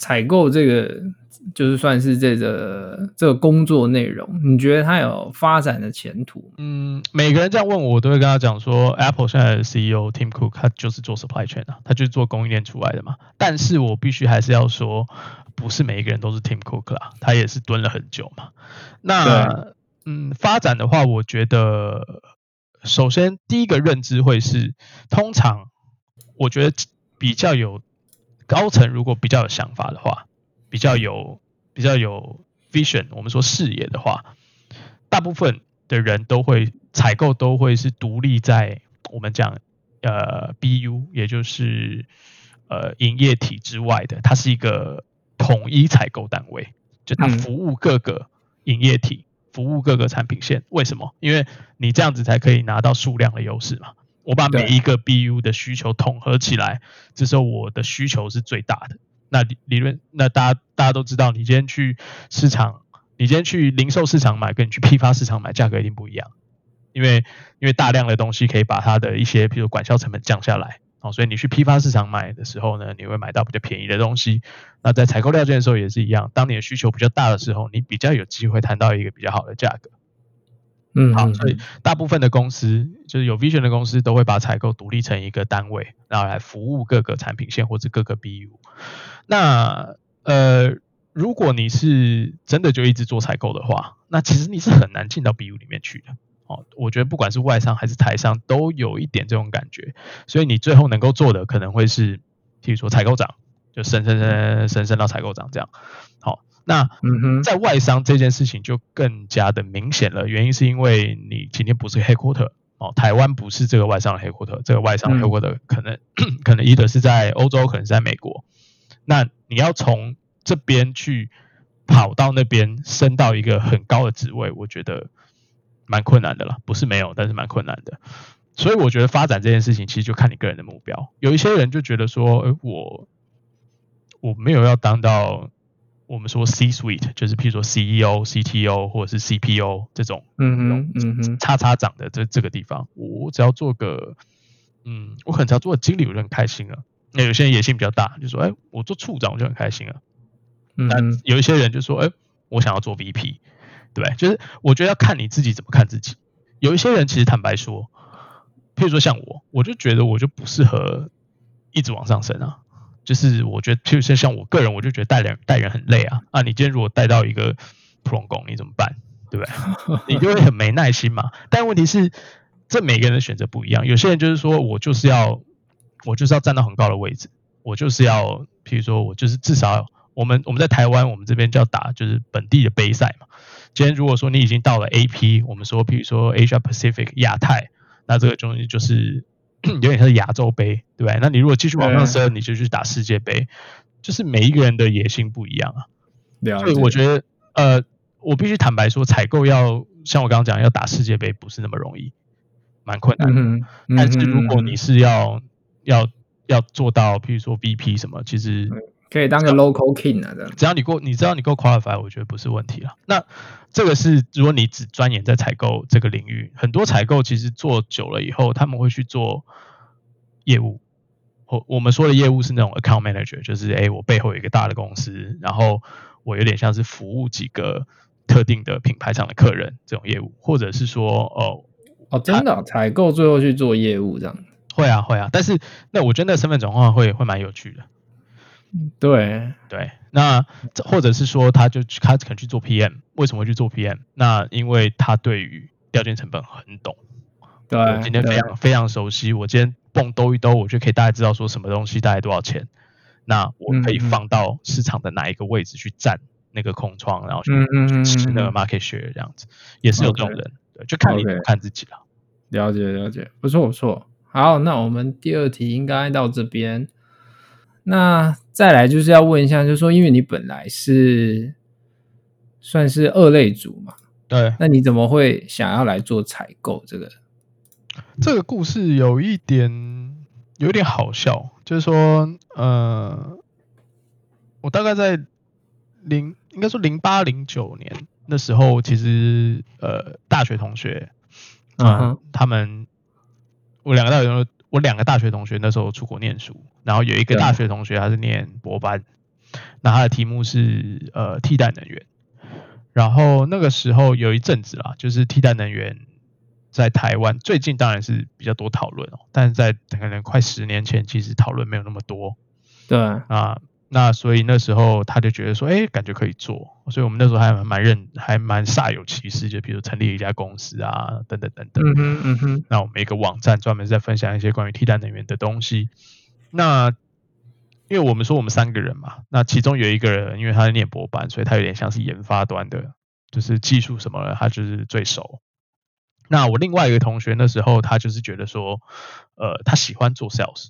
采购这个，就是算是这个这个工作内容，你觉得它有发展的前途？嗯，每个人这样问我，我都会跟他讲说，Apple 现在的 CEO Tim Cook 他就是做 supply chain 啊，他就是做供应链出来的嘛。但是我必须还是要说，不是每一个人都是 Tim Cook 啦，他也是蹲了很久嘛。那嗯，发展的话，我觉得首先第一个认知会是，通常我觉得比较有。高层如果比较有想法的话，比较有比较有 vision，我们说视野的话，大部分的人都会采购都会是独立在我们讲呃 BU，也就是呃营业体之外的，它是一个统一采购单位，就它服务各个营业体，服务各个产品线。为什么？因为你这样子才可以拿到数量的优势嘛。我把每一个 BU 的需求统合起来，这时候我的需求是最大的。那理理论，那大家大家都知道，你今天去市场，你今天去零售市场买，跟你去批发市场买，价格一定不一样。因为因为大量的东西可以把它的一些，比如管销成本降下来，哦，所以你去批发市场买的时候呢，你会买到比较便宜的东西。那在采购料件的时候也是一样，当你的需求比较大的时候，你比较有机会谈到一个比较好的价格。嗯，好，所以大部分的公司就是有 vision 的公司都会把采购独立成一个单位，然后来服务各个产品线或者各个 BU。那呃，如果你是真的就一直做采购的话，那其实你是很难进到 BU 里面去的。哦，我觉得不管是外商还是台商都有一点这种感觉，所以你最后能够做的可能会是，譬如说采购长，就升升升升升到采购长这样。好。那在外商这件事情就更加的明显了，原因是因为你今天不是 headquarter 哦，台湾不是这个外商的 headquarter，这个外商的 headquarter 可能、嗯、可能 either 是在欧洲，可能是在美国。那你要从这边去跑到那边升到一个很高的职位，我觉得蛮困难的了，不是没有，但是蛮困难的。所以我觉得发展这件事情其实就看你个人的目标。有一些人就觉得说，哎，我我没有要当到。我们说 C-suite 就是譬如说 CEO、CTO 或者是 CPO 这种，嗯哼，嗯哼，叉叉长的这这个地方，我只要做个，嗯，我可能只要做个经理我就很开心了。那有些人野心比较大，就说，哎，我做处长我就很开心了。嗯，但有一些人就说，哎，我想要做 VP，对不对？就是我觉得要看你自己怎么看自己。有一些人其实坦白说，譬如说像我，我就觉得我就不适合一直往上升啊。就是我觉得，譬如说像我个人，我就觉得带人带人很累啊啊！你今天如果带到一个普通工，你怎么办？对不对？你就会很没耐心嘛。但问题是，这每个人的选择不一样。有些人就是说我就是要我就是要站到很高的位置，我就是要，譬如说我就是至少我们我们在台湾，我们这边叫打就是本地的杯赛嘛。今天如果说你已经到了 AP，我们说譬如说 Asia Pacific 亚太，那这个东西就是。有点像是亚洲杯，对不对？那你如果继续往上升，你就去打世界杯，就是每一个人的野心不一样啊。所以我觉得，呃，我必须坦白说，采购要像我刚刚讲，要打世界杯不是那么容易，蛮困难的。嗯嗯、但是如果你是要要要做到，譬如说 VP 什么，其实。可以当个 local king 啊，这样。只要你够，你知道你够 qualify，我觉得不是问题了。那这个是如果你只钻研在采购这个领域，很多采购其实做久了以后，他们会去做业务。我我们说的业务是那种 account manager，就是诶，我背后有一个大的公司，然后我有点像是服务几个特定的品牌厂的客人这种业务，或者是说哦哦，真的采购最后去做业务这样。会啊会啊，但是那我觉得那身份转换会会蛮有趣的。对对，那或者是说，他就他可能去做 PM，为什么会去做 PM？那因为他对于调件成本很懂，对，我今天非常非常熟悉，我今天蹦兜一兜，我就可以大概知道说什么东西大概多少钱，那我可以放到市场的哪一个位置去占那个空窗，然后去吃那个 market share 这样子，也是有这种人对，就看你看自己了。了解了解，不错不错。好，那我们第二题应该到这边。那再来就是要问一下，就是说，因为你本来是算是二类组嘛，对，那你怎么会想要来做采购这个？这个故事有一点有一点好笑，就是说，呃，我大概在零应该说零八零九年那时候，其实呃大学同学，嗯、呃，uh. 他们我两个大学同学我两个大学同学那时候出国念书。然后有一个大学同学，他是念博班，那他的题目是呃替代能源。然后那个时候有一阵子啦，就是替代能源在台湾最近当然是比较多讨论哦，但是在可能快十年前，其实讨论没有那么多。对啊，那所以那时候他就觉得说，哎，感觉可以做，所以我们那时候还蛮认，还蛮煞有其事，就比如成立一家公司啊，等等等等。嗯哼嗯哼。那我们一个网站专门在分享一些关于替代能源的东西。那因为我们说我们三个人嘛，那其中有一个人，因为他在念博班，所以他有点像是研发端的，就是技术什么的，他就是最熟。那我另外一个同学那时候，他就是觉得说，呃，他喜欢做 sales，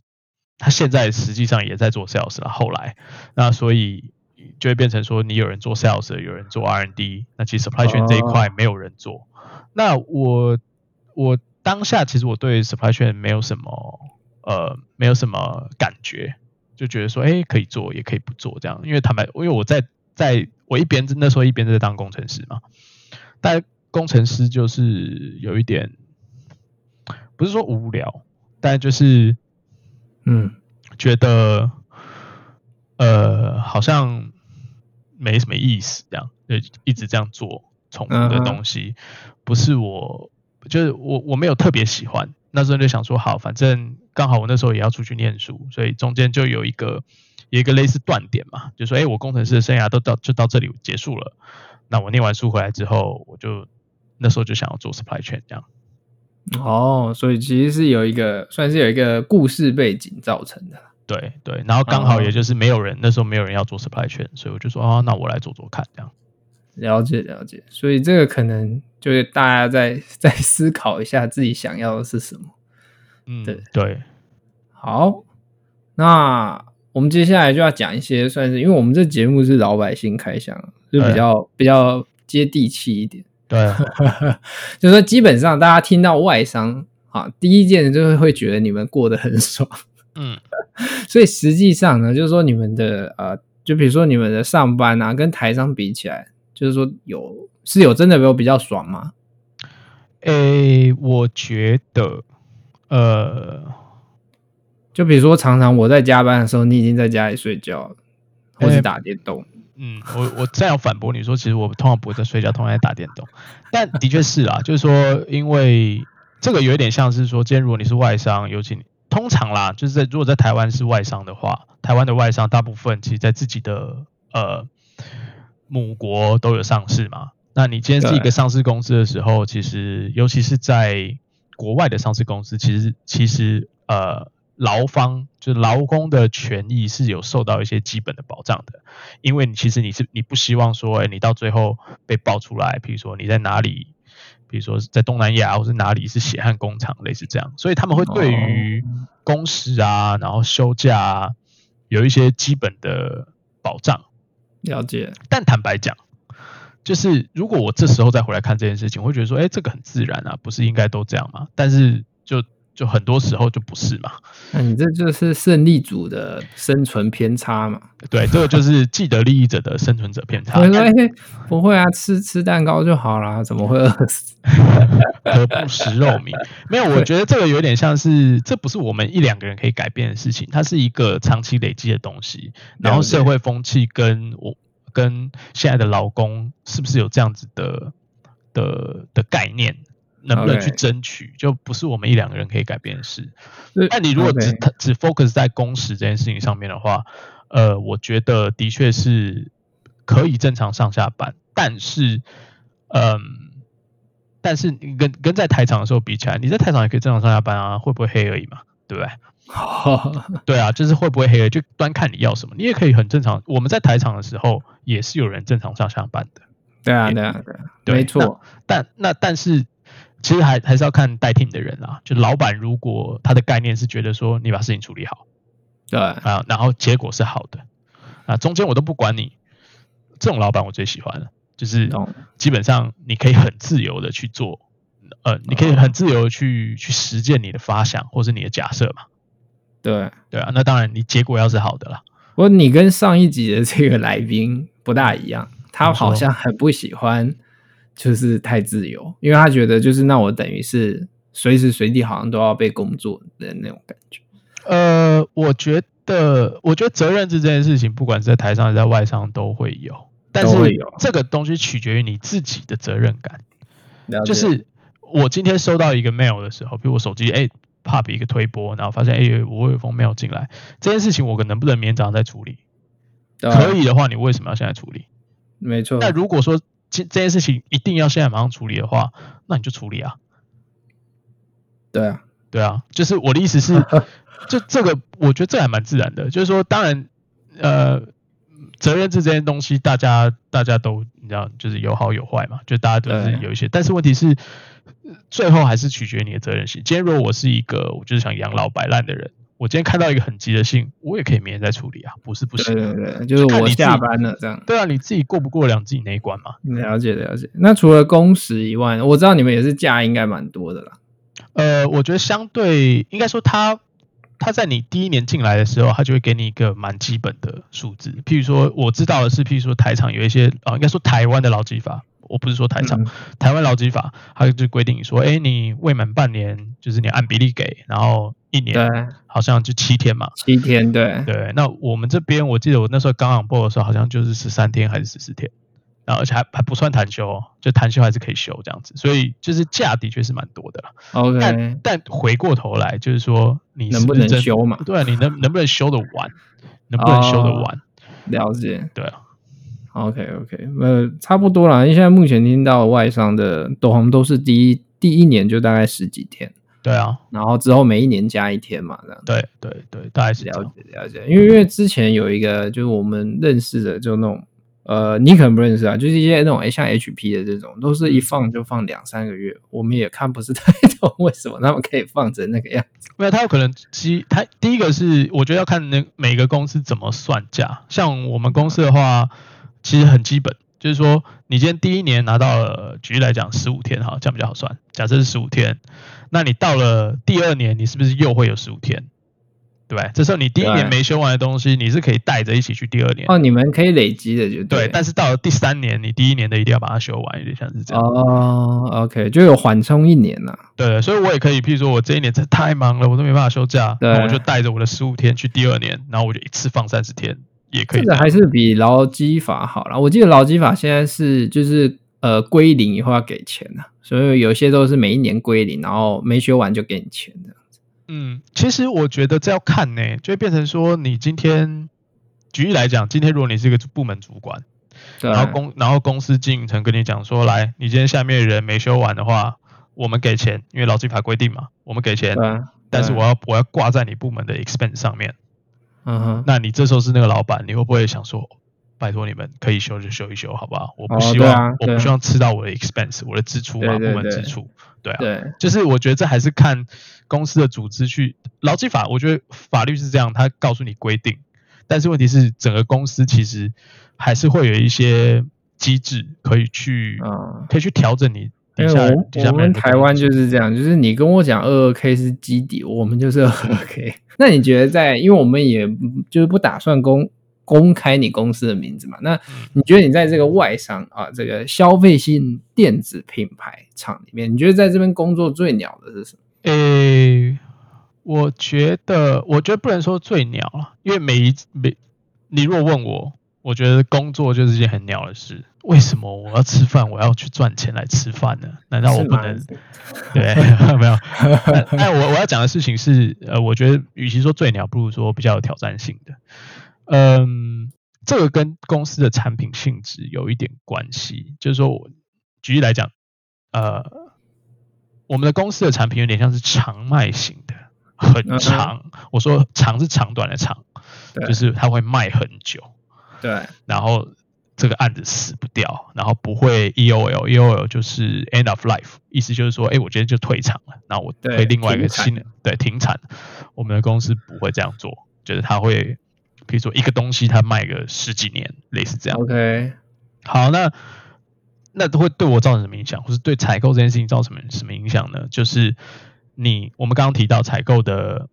他现在实际上也在做 sales 了。后来，那所以就会变成说，你有人做 sales，有人做 R&D，那其实 supply chain 这一块没有人做。Oh. 那我我当下其实我对 supply chain 没有什么呃没有什么感觉。就觉得说，哎、欸，可以做，也可以不做，这样。因为坦白，因为我在在我一边那时候一边在当工程师嘛，但工程师就是有一点，不是说无聊，但就是，嗯，觉得，呃，好像没什么意思，这样，就一直这样做重复的东西，不是我，就是我我没有特别喜欢。那时候就想说，好，反正刚好我那时候也要出去念书，所以中间就有一个有一个类似断点嘛，就说，哎，我工程师的生涯都到就到这里结束了。那我念完书回来之后，我就那时候就想要做 supply chain 这样。哦，所以其实是有一个算是有一个故事背景造成的。对对，然后刚好也就是没有人、哦、那时候没有人要做 supply chain，所以我就说，啊，那我来做做看这样。了解了解，所以这个可能就是大家再再思考一下自己想要的是什么。嗯，对对。好，那我们接下来就要讲一些算是，因为我们这节目是老百姓开箱，就比较比较接地气一点。对，就是说基本上大家听到外商啊，第一件就是会觉得你们过得很爽。嗯，所以实际上呢，就是说你们的呃，就比如说你们的上班啊，跟台商比起来。就是说有是有真的有比较爽吗？诶、欸，我觉得，呃，就比如说常常我在加班的时候，你已经在家里睡觉了，或是打电动。欸、嗯，我我再要反驳你说，其实我通常不会在睡觉，通常在打电动。但的确是啦，就是说，因为这个有一点像是说，今天如果你是外商，尤其你通常啦，就是在如果在台湾是外商的话，台湾的外商大部分其实在自己的呃。母国都有上市嘛？那你今天是一个上市公司的时候，其实尤其是在国外的上市公司，其实其实呃劳方就是劳工的权益是有受到一些基本的保障的，因为你其实你是你不希望说，哎，你到最后被爆出来，比如说你在哪里，比如说在东南亚或是哪里是血汗工厂，类似这样，所以他们会对于工时啊，然后休假啊，有一些基本的保障。了解，但坦白讲，就是如果我这时候再回来看这件事情，我会觉得说，哎，这个很自然啊，不是应该都这样吗？但是就就很多时候就不是嘛。那你这就是胜利组的生存偏差嘛？对，这个就是既得利益者的生存者偏差。我说，哎，不会啊，吃吃蛋糕就好啦，怎么会饿死？何不食肉糜？没有，我觉得这个有点像是，这不是我们一两个人可以改变的事情，它是一个长期累积的东西。然后社会风气跟我跟现在的劳工是不是有这样子的的的概念，能不能去争取，就不是我们一两个人可以改变的事。但你如果只只 focus 在工时这件事情上面的话，呃，我觉得的确是可以正常上下班，但是，嗯。但是你跟跟在台场的时候比起来，你在台场也可以正常上下班啊，会不会黑而已嘛，对不对？对啊，就是会不会黑而已，就端看你要什么。你也可以很正常。我们在台场的时候也是有人正常上下班的。对啊，对啊，对，没错。但那但是其实还还是要看带 team 的人啊。就老板如果他的概念是觉得说你把事情处理好，对啊，然后结果是好的啊，中间我都不管你，这种老板我最喜欢了。就是基本上你可以很自由的去做，呃，你可以很自由的去去实践你的发想或是你的假设嘛。对对啊，那当然你结果要是好的啦。不过你跟上一集的这个来宾不大一样，他好像很不喜欢就是太自由，因为他觉得就是那我等于是随时随地好像都要被工作的那种感觉。呃，我觉得，我觉得责任制这件事情，不管是在台上还是在外商都会有，但是这个东西取决于你自己的责任感。就是我今天收到一个 mail 的时候，比如我手机哎 pop 一个推播，然后发现哎我有封 mail 进来，这件事情我可能不能明天早上再处理？可以的话，你为什么要现在处理？没错。那如果说这这件事情一定要现在马上处理的话，那你就处理啊。对啊，对啊，就是我的意思是，就这个，我觉得这还蛮自然的。就是说，当然，呃，责任制这件东西，大家大家都你知道，就是有好有坏嘛，就大家都是有一些。但是问题是，最后还是取决于你的责任心。今天如果我是一个，我就是想养老摆烂的人。我今天看到一个很急的信，我也可以明天再处理啊，不是不行。对对对，就是我下班了这样。对啊，你自己过不过了自己那一关嘛？了解了解。那除了工时以外，我知道你们也是假应该蛮多的啦。呃，我觉得相对应该说他，他他在你第一年进来的时候，他就会给你一个蛮基本的数字。譬如说，我知道的是，譬如说台厂有一些啊、呃，应该说台湾的劳基法。我不是说台厂，嗯、台湾劳基法，他就规定说，哎，你未满半年，就是你按比例给，然后一年，好像就七天嘛，七天，对，对。那我们这边，我记得我那时候刚上播的时候，好像就是十三天还是十四天，然后而且还还不算谈休，就谈休还是可以休这样子，所以就是假的确是蛮多的。OK，但但回过头来就是说，你能不能休嘛？对，你能能不能休得完？能不能休得完？哦、了解，对啊。OK OK，呃，差不多啦。因为现在目前听到外商的都好像都是第一第一年就大概十几天，对啊，然后之后每一年加一天嘛，这样。对对对，大概是了解了解。因为因为之前有一个就是我们认识的，就那种呃，你可能不认识啊，就是一些那种像 HP 的这种，都是一放就放两三个月，我们也看不是太懂为什么他们可以放成那个样子。没有他有可能其他第一个是我觉得要看那每个公司怎么算价，像我们公司的话。其实很基本，就是说，你今天第一年拿到了，举例来讲，十五天哈，这样比较好算。假设是十五天，那你到了第二年，你是不是又会有十五天？对？这时候你第一年没修完的东西，你是可以带着一起去第二年。哦，你们可以累积的就对，对。但是到了第三年，你第一年的一定要把它修完，有点像是这样。哦，OK，就有缓冲一年呐。对，所以我也可以，譬如说我这一年太忙了，我都没办法休假，那我就带着我的十五天去第二年，然后我就一次放三十天。也可以，这个还是比劳基法好啦。我记得劳基法现在是就是呃归零以后要给钱的，所以有些都是每一年归零，然后没修完就给你钱这样子。嗯，其实我觉得这要看呢，就会变成说你今天举例来讲，今天如果你是一个部门主管，然后公然后公司经营层跟你讲说，来，你今天下面的人没修完的话，我们给钱，因为劳基法规定嘛，我们给钱，但是我要我要挂在你部门的 expense 上面。嗯哼，那你这时候是那个老板，你会不会想说，拜托你们可以修就修一修，好不好？我不希望，哦啊、我不希望吃到我的 expense，我的支出嘛，部门支出，对啊，对，就是我觉得这还是看公司的组织去劳基法，我觉得法律是这样，他告诉你规定，但是问题是整个公司其实还是会有一些机制可以去，嗯，可以去调整你。因为我我们台湾就是这样，就是你跟我讲二二 K 是基底，我们就是二二 K。那你觉得在，因为我们也就是不打算公公开你公司的名字嘛？那你觉得你在这个外商啊，这个消费性电子品牌厂里面，你觉得在这边工作最鸟的是什么？诶，我觉得，我觉得不能说最鸟了，因为每一每你如果问我。我觉得工作就是一件很鸟的事。为什么我要吃饭？我要去赚钱来吃饭呢？难道我不能？对，没有。但我我要讲的事情是，呃，我觉得与其说最鸟，不如说比较有挑战性的。嗯，这个跟公司的产品性质有一点关系。就是说我举例来讲，呃，我们的公司的产品有点像是长卖型的，很长。嗯、我说长是长短的长，就是它会卖很久。对，然后这个案子死不掉，然后不会 EOL，EOL 就是 end of life，意思就是说，哎，我今天就退场了，那我推另外一个新的，对，停产。我们的公司不会这样做，就是他会，比如说一个东西他卖个十几年，类似这样。OK，好，那那都会对我造成什么影响，或是对采购这件事情造成什么什么影响呢？就是你我们刚刚提到采购的。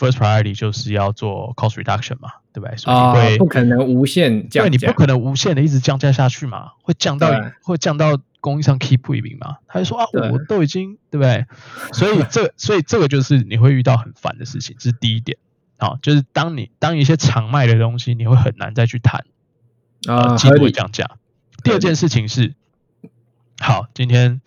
First priority 就是要做 cost reduction 嘛，对不对？所以你会、哦、不可能无限降价，对，你不可能无限的一直降价下去嘛，会降到会降到供应商 keep 不平嘛。他就说啊，我都已经对不对？所以这 所以这个就是你会遇到很烦的事情，这是第一点。啊，就是当你当一些常卖的东西，你会很难再去谈啊，季度会降价。第二件事情是，好，今天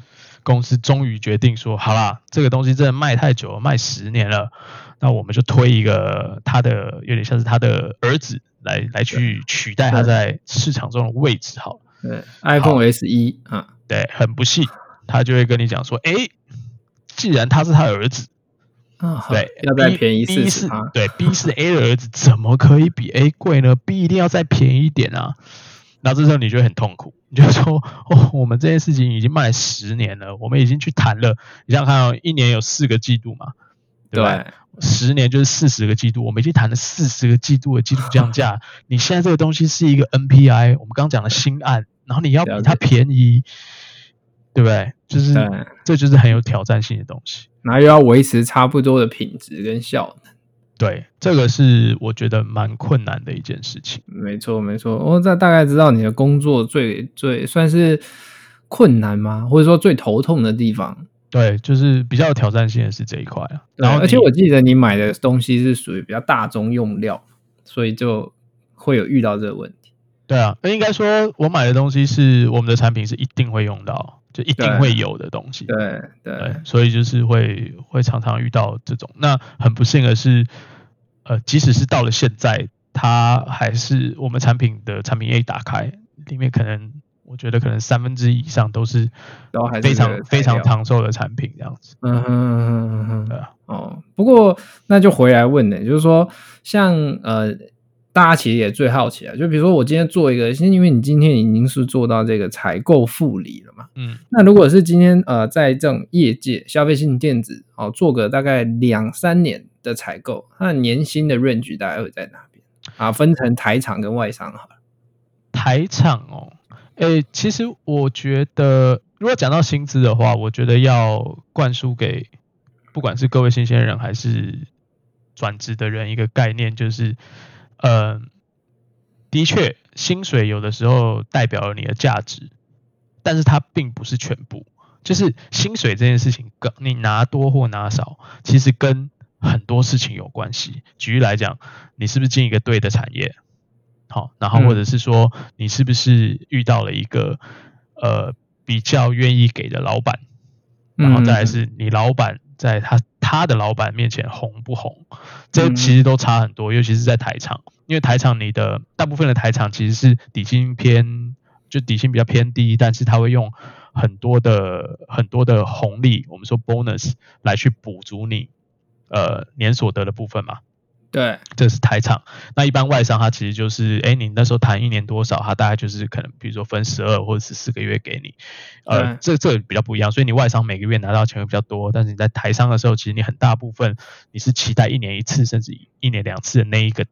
公司终于决定说，好啦，这个东西真的卖太久了，卖十年了，那我们就推一个他的有点像是他的儿子来来去取代他在市场中的位置，好。对，iPhone SE 啊，对，很不幸，他就会跟你讲说，哎，既然他是他儿子。啊，对，要再便宜四十。对，B 是 A 的儿子，怎么可以比 A 贵呢？B 一定要再便宜一点啊！那这时候你就会很痛苦，你就说，哦，我们这件事情已经卖十年了，我们已经去谈了。你想想看哦，一年有四个季度嘛，对吧？对，十年就是四十个季度，我们已经谈了四十个季度的季度降价。你现在这个东西是一个 NPI，我们刚刚讲的新案，然后你要比它便宜，对不对？就是，这就是很有挑战性的东西。然后又要维持差不多的品质跟效能，对，这个是我觉得蛮困难的一件事情。没错，没错。我这大概知道你的工作最最算是困难吗？或者说最头痛的地方？对，就是比较有挑战性的是这一块啊。然后，而且我记得你买的东西是属于比较大宗用料，所以就会有遇到这个问题。对啊，那应该说我买的东西是我们的产品是一定会用到。就一定会有的东西，对对，对，所以就是会会常常遇到这种。那很不幸的是，呃，即使是到了现在，它还是我们产品的产品页一打开，里面可能我觉得可能三分之一以上都是非常非常长寿的产品这样子。嗯哼嗯哼嗯哼，对啊。哦，不过那就回来问呢，就是说像呃。大家其实也最好奇啊，就比如说我今天做一个，是因为你今天已经是做到这个采购副理了嘛，嗯，那如果是今天呃在这种业界消费性电子哦做个大概两三年的采购，那年薪的 range 大概会在哪边啊？分成台厂跟外商好了。台厂哦，诶，其实我觉得如果讲到薪资的话，我觉得要灌输给不管是各位新鲜人还是转职的人一个概念，就是。呃，的确，薪水有的时候代表了你的价值，但是它并不是全部。就是薪水这件事情，跟你拿多或拿少，其实跟很多事情有关系。举例来讲，你是不是进一个对的产业？好，然后或者是说，你是不是遇到了一个呃比较愿意给的老板？然后再来是你老板在他他的老板面前红不红？这其实都差很多，尤其是在台场。因为台场，你的大部分的台场其实是底薪偏，就底薪比较偏低，但是他会用很多的很多的红利，我们说 bonus 来去补足你呃年所得的部分嘛。对，这是台场。那一般外商，他其实就是，哎，你那时候谈一年多少，他大概就是可能，比如说分十二或者十四个月给你。呃，这这比较不一样，所以你外商每个月拿到钱会比较多，但是你在台商的时候，其实你很大部分你是期待一年一次，甚至一年两次的那一个。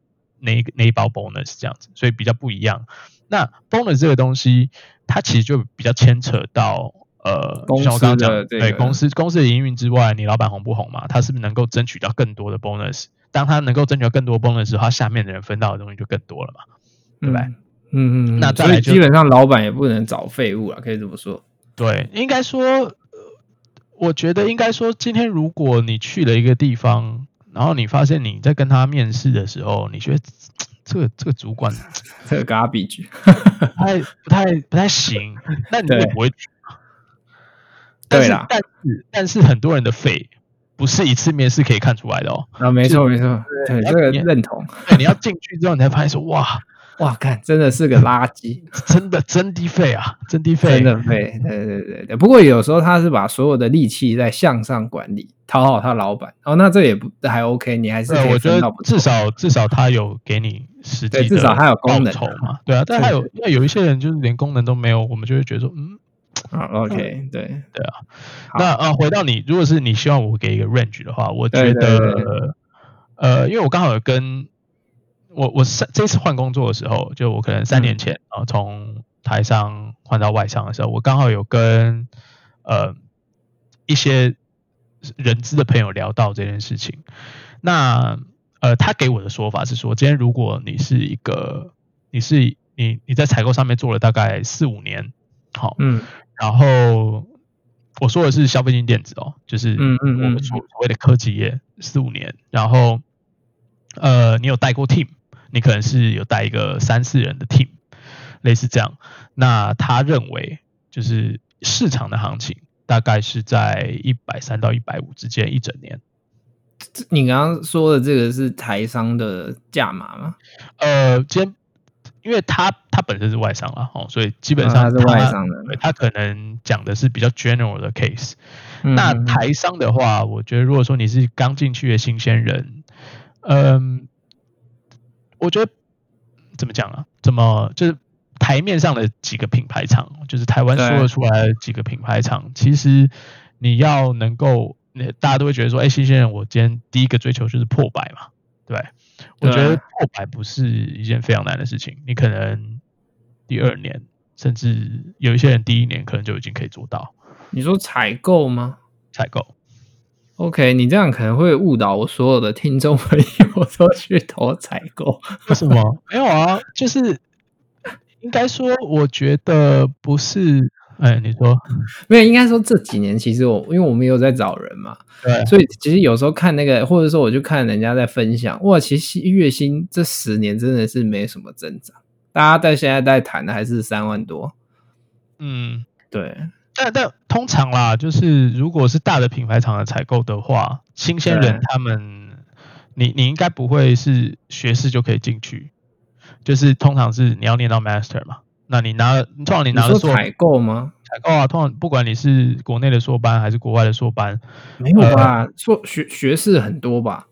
那一个那一包 bonus 这样子，所以比较不一样。那 bonus 这个东西，它其实就比较牵扯到呃，像我刚刚讲，对公司公司的营运之外，你老板红不红嘛？他是不是能够争取到更多的 bonus？当他能够争取到更多 bonus 时候，他下面的人分到的东西就更多了嘛？对不对？嗯嗯，嗯。那再来就基本上老板也不能找废物啊，可以这么说。对，应该说，我觉得应该说，今天如果你去了一个地方。然后你发现你在跟他面试的时候，你觉得 这个这个主管 这个 garbage 不太不太不太行，那你就不会去。对啦，但是但是很多人的废不是一次面试可以看出来的哦。啊，没错没错，对这个认同。对，你要进去之后，你才发现说哇。哇，看真的是个垃圾，真的真的废啊，真的废，真的废，对对对对。不过有时候他是把所有的力气在向上管理，讨好他老板。哦，那这也不还 OK，你还是我觉得至少至少他有给你实际的至少他有功能嘛。对啊，但还有那有一些人就是连功能都没有，我们就会觉得说，嗯，啊 OK，对对啊。那呃，回到你，如果是你希望我给一个 range 的话，我觉得呃，因为我刚好有跟。我我三这次换工作的时候，就我可能三年前啊，从台商换到外商的时候，我刚好有跟呃一些人资的朋友聊到这件事情。那呃，他给我的说法是说，今天如果你是一个，你是你你在采购上面做了大概四五年，好，嗯，然后我说的是消费性电子哦，就是嗯嗯我们所所谓的科技业四五年，然后。呃，你有带过 team，你可能是有带一个三四人的 team，类似这样。那他认为就是市场的行情大概是在一百三到一百五之间一整年。你刚刚说的这个是台商的价码吗？呃，今天因为他他本身是外商了哦，所以基本上他、是外商的，他可能讲的是比较 general 的 case。嗯、那台商的话，我觉得如果说你是刚进去的新鲜人，嗯，我觉得怎么讲啊？怎么就是台面上的几个品牌厂，就是台湾说得出来的几个品牌厂，其实你要能够。大家都会觉得说，哎、欸，新鲜人，我今天第一个追求就是破百嘛，对，我觉得破百不是一件非常难的事情，你可能第二年，甚至有一些人第一年可能就已经可以做到。你说采购吗？采购。OK，你这样可能会误导我所有的听众朋友 都去投采购。为什么？没有啊，就是应该说，我觉得不是。哎，你说没有？应该说这几年其实我，因为我们有在找人嘛，对，所以其实有时候看那个，或者说我就看人家在分享，哇，其实月薪这十年真的是没什么增长，大家在现在在谈的还是三万多，嗯，对，但但通常啦，就是如果是大的品牌厂的采购的话，新鲜人他们，你你应该不会是学士就可以进去，就是通常是你要念到 master 嘛。那你拿了，通常你拿的说采购吗？采购啊，通常不管你是国内的硕班还是国外的硕班，没有吧？硕、呃、学学士很多吧？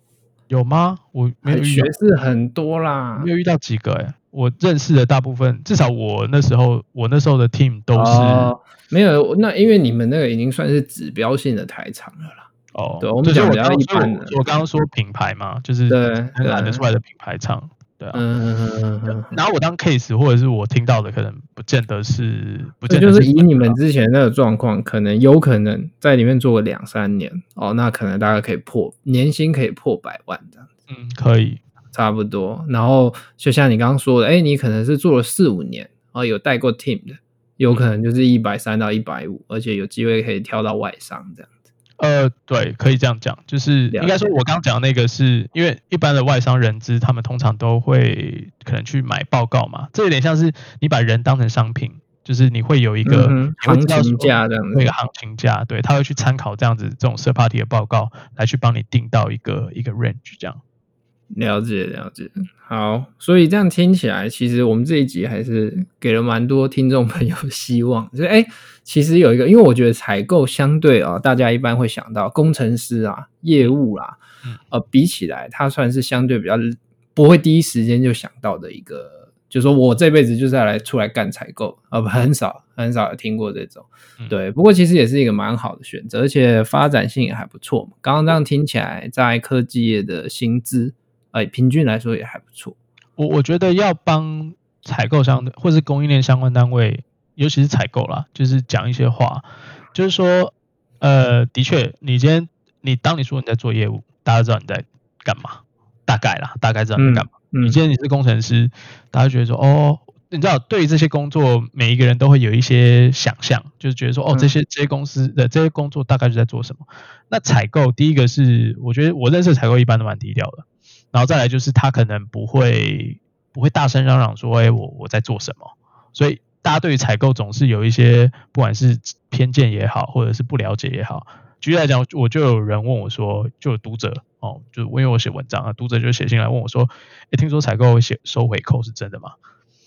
有吗？我没有学士很多啦，没有遇到几个哎、欸。我认识的大部分，至少我那时候，我那时候的 team 都是、哦、没有。那因为你们那个已经算是指标性的台厂了啦。哦，对，我们讲比较一般的。我刚刚说品牌嘛，就是很难得出来的品牌厂。对啊，嗯嗯嗯嗯，然后我当 case 或者是我听到的，可能不见得是，不见得是，就是以你们之前那个状况，可能有可能在里面做个两三年哦，那可能大概可以破年薪可以破百万这样子，嗯，可以，差不多。然后就像你刚刚说的，哎，你可能是做了四五年，然后，有带过 team 的，有可能就是一百三到一百五，而且有机会可以跳到外商这样子。呃，对，可以这样讲，就是应该说，我刚刚讲的那个是因为一般的外商人资，他们通常都会可能去买报告嘛，这有点像是你把人当成商品，就是你会有一个、嗯、行情价这样，那个行情价，对，他会去参考这样子这种 third party 的报告来去帮你定到一个一个 range 这样。了解了解，好，所以这样听起来，其实我们这一集还是给了蛮多听众朋友希望。就是哎，其实有一个，因为我觉得采购相对啊，大家一般会想到工程师啊、业务啦、啊，呃，比起来，它算是相对比较不会第一时间就想到的一个，就是说我这辈子就是要来出来干采购啊，很少很少有听过这种。对，不过其实也是一个蛮好的选择，而且发展性也还不错嘛。刚刚这样听起来，在科技业的薪资。哎，平均来说也还不错。我我觉得要帮采购商的，或是供应链相关单位，尤其是采购啦，就是讲一些话，就是说，呃，的确，你今天你当你说你在做业务，大家知道你在干嘛，大概啦，大概知道你在干嘛。嗯嗯、你今天你是工程师，大家觉得说，哦，你知道，对于这些工作，每一个人都会有一些想象，就是觉得说，哦，这些这些公司的这些工作大概是在做什么。那采购，第一个是，我觉得我认识采购一般都蛮低调的。然后再来就是他可能不会不会大声嚷嚷说，哎，我我在做什么？所以大家对于采购总是有一些不管是偏见也好，或者是不了解也好。举例来讲，我就有人问我说，就有读者哦，就因为我写文章啊，读者就写信来问我说，哎，听说采购会写收回扣是真的吗？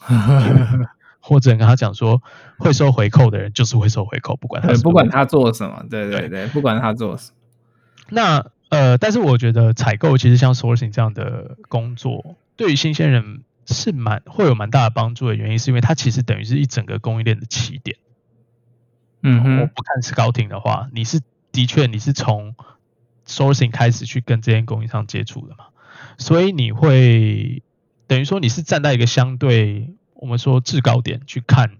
或者跟他讲说，会收回扣的人就是会收回扣，不管他不管他做什么，对对对，对不管他做什么。那呃，但是我觉得采购其实像 sourcing 这样的工作，对于新鲜人是蛮会有蛮大的帮助的原因，是因为它其实等于是一整个供应链的起点。嗯哼，我不看是高庭的话，你是的确你是从 sourcing 开始去跟这些供应商接触的嘛，所以你会等于说你是站在一个相对我们说制高点去看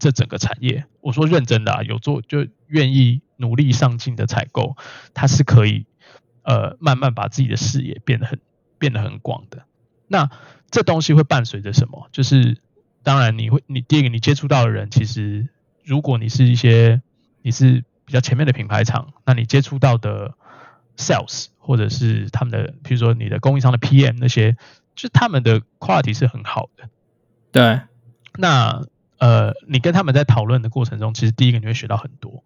这整个产业。我说认真的啊，有做就愿意努力上进的采购，它是可以。呃，慢慢把自己的视野变得很变得很广的，那这东西会伴随着什么？就是当然你会，你第一个你接触到的人，其实如果你是一些你是比较前面的品牌厂，那你接触到的 sales 或者是他们的，比如说你的供应商的 PM 那些，就他们的 quality 是很好的。对，那呃，你跟他们在讨论的过程中，其实第一个你会学到很多，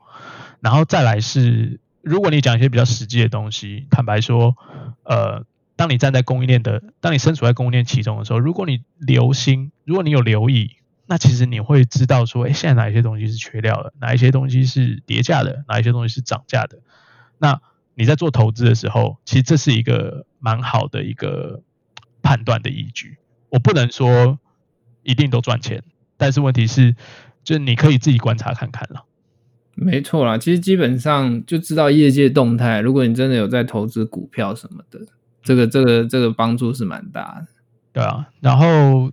然后再来是，如果你讲一些比较实际的东西，坦白说，呃，当你站在供应链的，当你身处在供应链其中的时候，如果你留心，如果你有留意。那其实你会知道说，哎，现在哪一些东西是缺料的，哪一些东西是跌价的，哪一些东西是涨价的。那你在做投资的时候，其实这是一个蛮好的一个判断的依据。我不能说一定都赚钱，但是问题是，就是你可以自己观察看看了。没错啦，其实基本上就知道业界动态。如果你真的有在投资股票什么的，这个这个这个帮助是蛮大的。对啊，然后。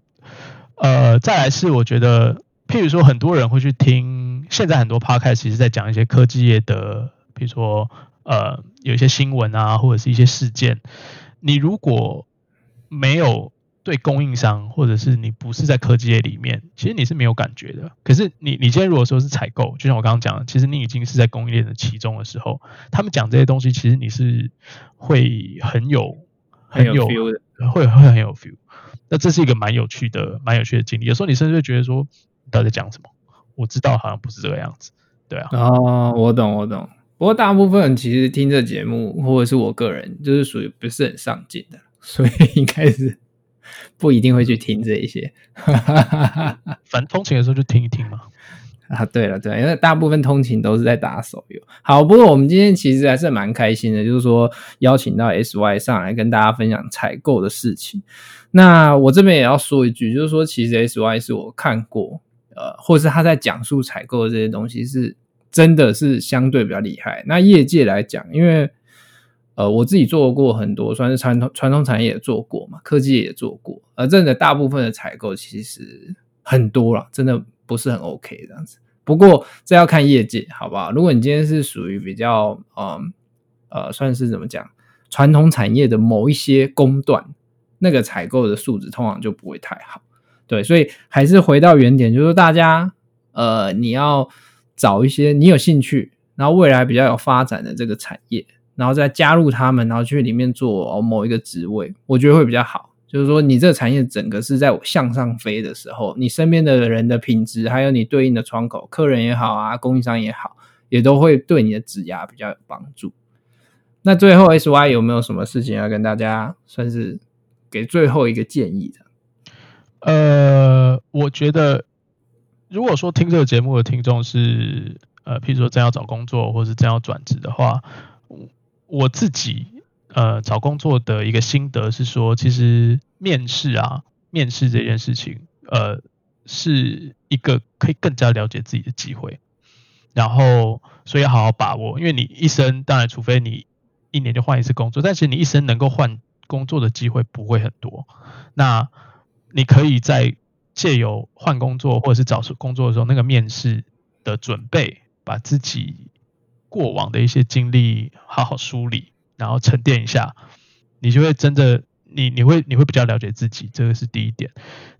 呃，再来是我觉得，譬如说很多人会去听，现在很多 podcast 其实在讲一些科技业的，比如说呃有一些新闻啊，或者是一些事件。你如果没有对供应商，或者是你不是在科技业里面，其实你是没有感觉的。可是你你今天如果说是采购，就像我刚刚讲的，其实你已经是在供应链的其中的时候，他们讲这些东西，其实你是会很有很有，很有 feel 的，会会很有 feel。那这是一个蛮有趣的、蛮有趣的经历。有时候你甚至会觉得说，你到底在讲什么？我知道好像不是这个样子，对啊。哦，我懂，我懂。不过大部分人其实听这节目，或者是我个人，就是属于不是很上进的，所以应该是 不一定会去听这一些。反正通勤的时候就听一听嘛。啊，对了，对了，因为大部分通勤都是在打手游。好，不过我们今天其实还是蛮开心的，就是说邀请到 SY 上来跟大家分享采购的事情。那我这边也要说一句，就是说其实 SY 是我看过，呃，或是他在讲述采购的这些东西是真的是相对比较厉害。那业界来讲，因为呃我自己做过很多，算是传统传统产业也做过嘛，科技也做过，而真的大部分的采购其实很多了，真的不是很 OK 这样子。不过这要看业界，好不好？如果你今天是属于比较，嗯，呃，算是怎么讲，传统产业的某一些工段，那个采购的素质通常就不会太好。对，所以还是回到原点，就是大家，呃，你要找一些你有兴趣，然后未来比较有发展的这个产业，然后再加入他们，然后去里面做某一个职位，我觉得会比较好。就是说，你这个产业整个是在向上飞的时候，你身边的人的品质，还有你对应的窗口，客人也好啊，供应商也好，也都会对你的职涯比较有帮助。那最后，SY 有没有什么事情要跟大家算是给最后一个建议的？呃，我觉得，如果说听这个节目的听众是呃，譬如说正要找工作，或是正要转职的话，我自己。呃，找工作的一个心得是说，其实面试啊，面试这件事情，呃，是一个可以更加了解自己的机会。然后，所以好好把握，因为你一生，当然，除非你一年就换一次工作，但是你一生能够换工作的机会不会很多。那你可以在借由换工作或者是找工作的时候，那个面试的准备，把自己过往的一些经历好好梳理。然后沉淀一下，你就会真的，你你会你会比较了解自己，这个是第一点。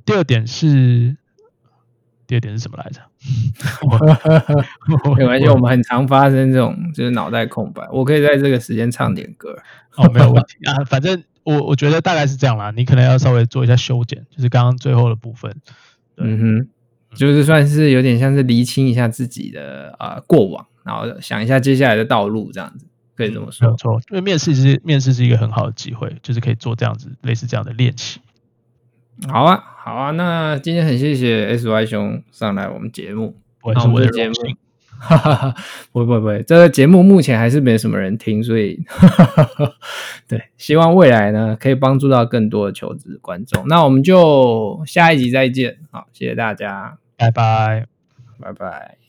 第二点是，第二点是什么来着？没关系，我们很常发生这种，就是脑袋空白。我可以在这个时间唱点歌，哦，没有问题啊。反正我我觉得大概是这样啦。你可能要稍微做一下修剪，就是刚刚最后的部分。嗯哼，就是算是有点像是厘清一下自己的啊、呃、过往，然后想一下接下来的道路，这样子。可以这么说，没错，因为面试是面试是一个很好的机会，就是可以做这样子类似这样的练习。好啊，好啊，那今天很谢谢 SY 兄上来我们节目，我是我的节目，哈哈哈，不不不，这个节目目前还是没什么人听，所以哈哈哈，对，希望未来呢可以帮助到更多的求职观众。那我们就下一集再见，好，谢谢大家，拜拜，拜拜。